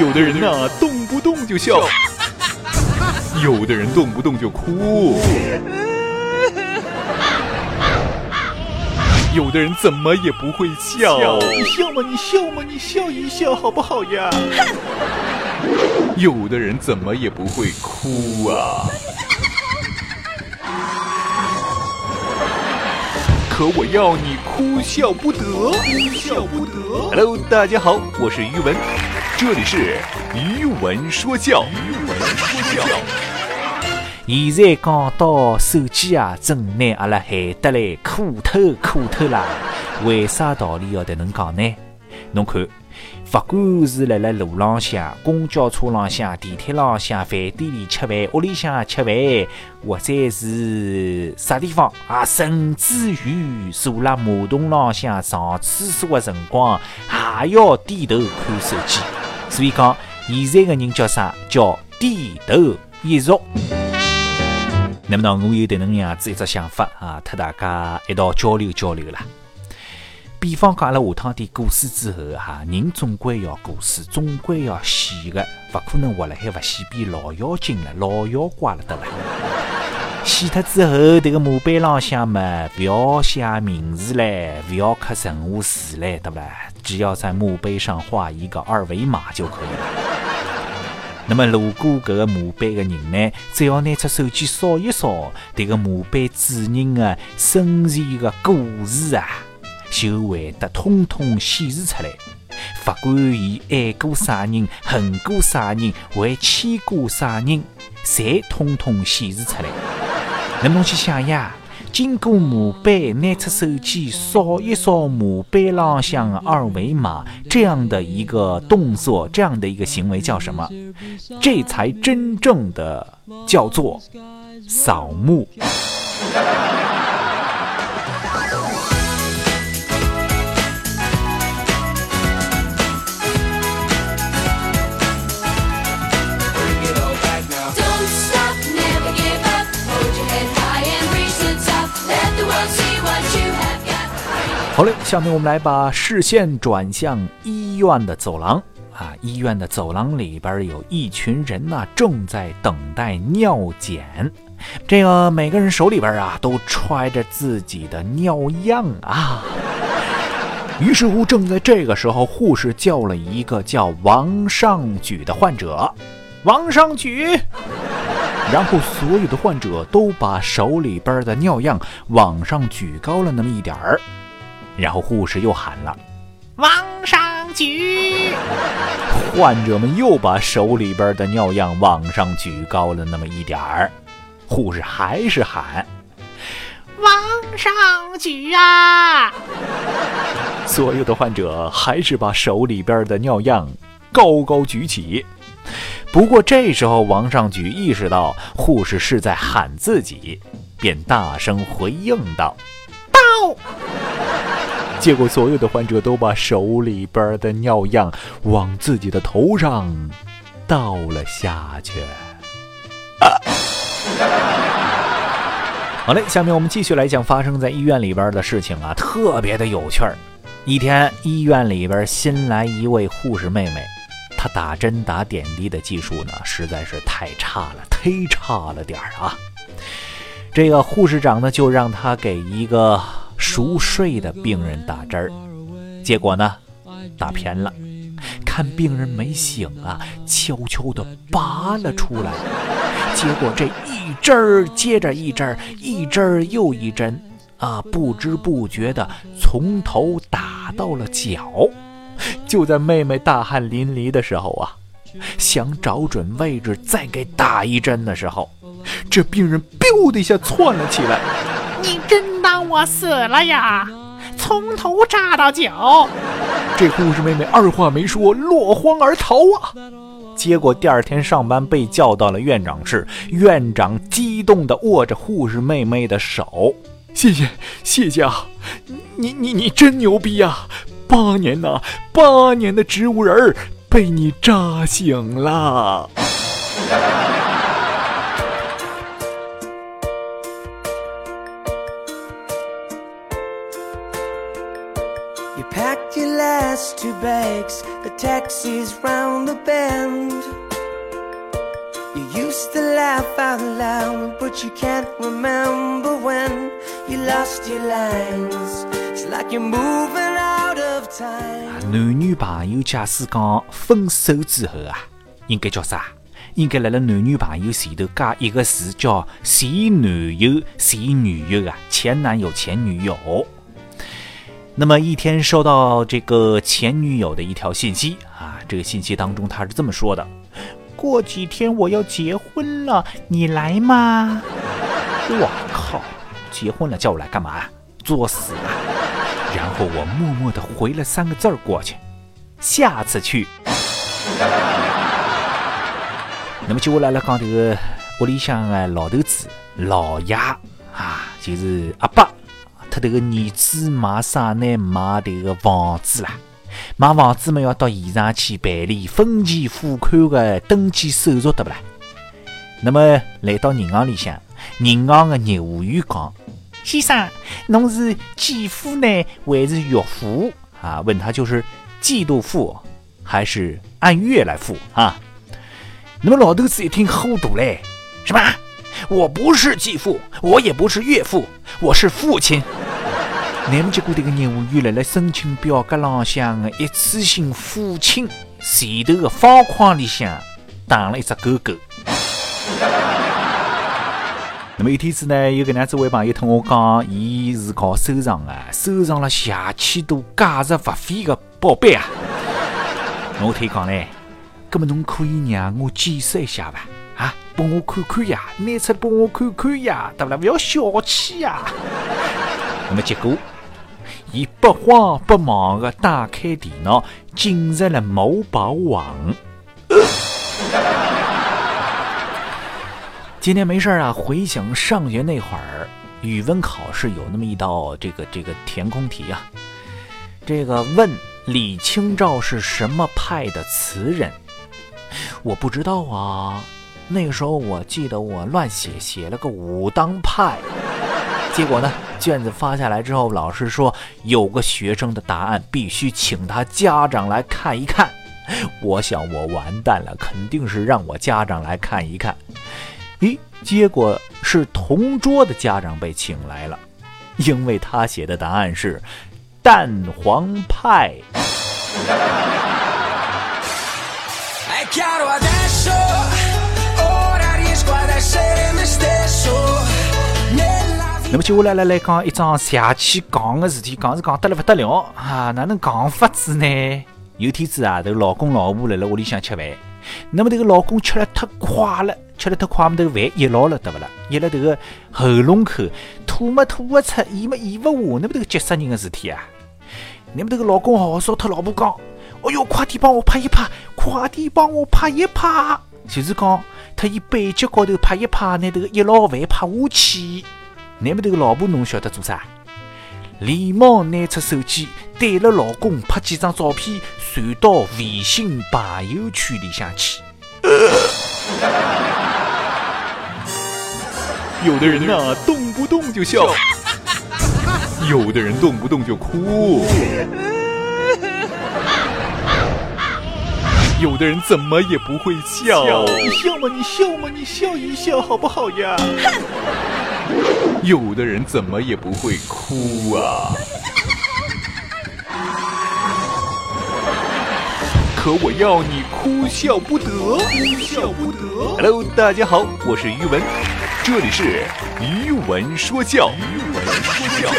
有的人呐，动不动就笑；有的人动不动就哭；有的人怎么也不会笑。你笑吗？你笑吗？你笑一笑好不好呀？有的人怎么也不会哭啊。可我要你哭笑不得，哭笑不得。Hello，大家好，我是于文，这里是余文说笑。于文说笑。现在讲到手机啊，真拿阿拉害得来苦透苦透啦。为啥道理要得能讲呢？侬看。不管是辣辣路浪向、公交车浪向、地铁浪向、饭店里吃饭、屋里向吃饭，或者是啥地方啊，甚至于坐辣马桶浪向上厕所的辰光，还要低头看手机。所以讲，现在的人叫啥？叫低头一族。那么呢，我有迭能样子一只想法啊，和大家一道交流交流啦。比方讲，阿拉下趟点过世之后，哈，人总归要过世，总归要死的，勿可能活辣海勿死，变老妖精了，老妖怪了，对伐？死脱之后，迭个墓碑浪向嘛，勿要写名字嘞，勿要刻任何字嘞，对伐？只要在墓碑上画一个二维码就可以了。那么，路过搿个墓碑的人呢，只要拿出手机扫一扫，迭个墓碑主人的生前的故事啊。就会得通通显示出来，不管伊爱过啥人，恨过啥人，还牵过啥人，侪通通显示出来。能不能去想呀，经过墓碑，拿出手机扫一扫墓碑浪向二维码，这样的一个动作，这样的一个行为叫什么？这才真正的叫做扫墓。好嘞，下面我们来把视线转向医院的走廊啊。医院的走廊里边有一群人呢，正在等待尿检。这个每个人手里边啊，都揣着自己的尿样啊。于是乎，正在这个时候，护士叫了一个叫王尚举的患者，王尚举。然后所有的患者都把手里边的尿样往上举高了那么一点儿。然后护士又喊了：“往上举！”患者们又把手里边的尿样往上举高了那么一点儿。护士还是喊：“往上举啊！”所有的患者还是把手里边的尿样高高举起。不过这时候，王上举意识到护士是在喊自己，便大声回应道：“到！”结果，所有的患者都把手里边的尿样往自己的头上倒了下去。好嘞，下面我们继续来讲发生在医院里边的事情啊，特别的有趣儿。一天，医院里边新来一位护士妹妹，她打针打点滴的技术呢，实在是太差了，忒差了点儿啊。这个护士长呢，就让她给一个。熟睡的病人打针儿，结果呢，打偏了。看病人没醒啊，悄悄地拔了出来。结果这一针儿接着一针儿，一针儿又一针，啊，不知不觉的从头打到了脚。就在妹妹大汗淋漓的时候啊，想找准位置再给打一针的时候，这病人 biu 的一下窜了起来。你真。我死了呀！从头扎到脚，这护士妹妹二话没说，落荒而逃啊！结果第二天上班被叫到了院长室，院长激动地握着护士妹妹的手：“谢谢，谢谢啊！你你你真牛逼呀！八年呐，八年的植物人被你扎醒了。” Packed your last two bags, the taxi's round the bend. You used to laugh out loud, but you can't remember when you lost your lines. It's like you're moving out of time. 男女朋友假使讲分手之后啊，应该叫啥？应该辣辣男女朋友前头加一个字，叫前男友、前女友啊，前男友、前女友。那么一天收到这个前女友的一条信息啊，这个信息当中他是这么说的：过几天我要结婚了，你来吗？我靠，结婚了叫我来干嘛？作死啊！然后我默默的回了三个字儿过去，下次去。那么接下来来讲这个屋里向的老头子、老爷啊，就是阿伯，他这个儿子买啥呢？买这个房子啦。买房子嘛，要到现场去办理分期付款的登记手续，对不啦？那么来到银行里向，银行的业务员讲：“先生，侬是继父呢，还是岳父？”啊，问他就是季度付还是按月来付啊？那么老头子一听糊涂嘞，什么？我不是继父，我也不是岳父，我是父亲。那么结果这个业务员来了申请表格浪向的一次性付清前头的方框里向打了一只勾勾。那么一天子呢，有个男子位朋友同我讲，伊是搞收藏的，收藏了下千多价值不菲的宝贝啊。我推讲嘞。那么侬可以让我见识一下吧？啊，帮我看看呀，拿出来帮我看看呀，对不啦？不要小气呀。那么结果，伊不慌不忙的打开电脑，进入了某宝网。今天没事啊，回想上学那会儿，语文考试有那么一道这个这个填空题啊，这个问李清照是什么派的词人？我不知道啊，那个时候我记得我乱写，写了个武当派。结果呢，卷子发下来之后，老师说有个学生的答案必须请他家长来看一看。我想我完蛋了，肯定是让我家长来看一看。咦，结果是同桌的家长被请来了，因为他写的答案是蛋黄派。那么接下来来来讲一桩邪气讲的事体，讲是讲得了不得了啊！哪能讲法子呢？有天子啊，这个老公老婆辣辣屋里向吃饭，那么这个老公吃了太快了，吃了太快，么这个饭噎牢了，对不啦？噎了这个喉咙口，吐么吐不出，咽么咽不下，那么这个急死人的事体啊！那么这个老公好说，他老婆讲：“哎哟，快点帮我拍一拍，快点帮我拍一拍。”就是讲他以背脊高头拍一拍，拿这个一捞饭拍下去。那么这个老婆侬晓得做啥？连忙拿出手机，对了老公拍几张照片，传到微信朋友圈里向去。有的人呐，动不动就笑；有的人动不动就哭；有的人怎么也不会笑。你笑嘛，你笑嘛，你笑一笑好不好呀？有的人怎么也不会哭啊！可我要你哭笑不得，哭笑不得。Hello，大家好，我是于文，这里是于文说笑，于文说教。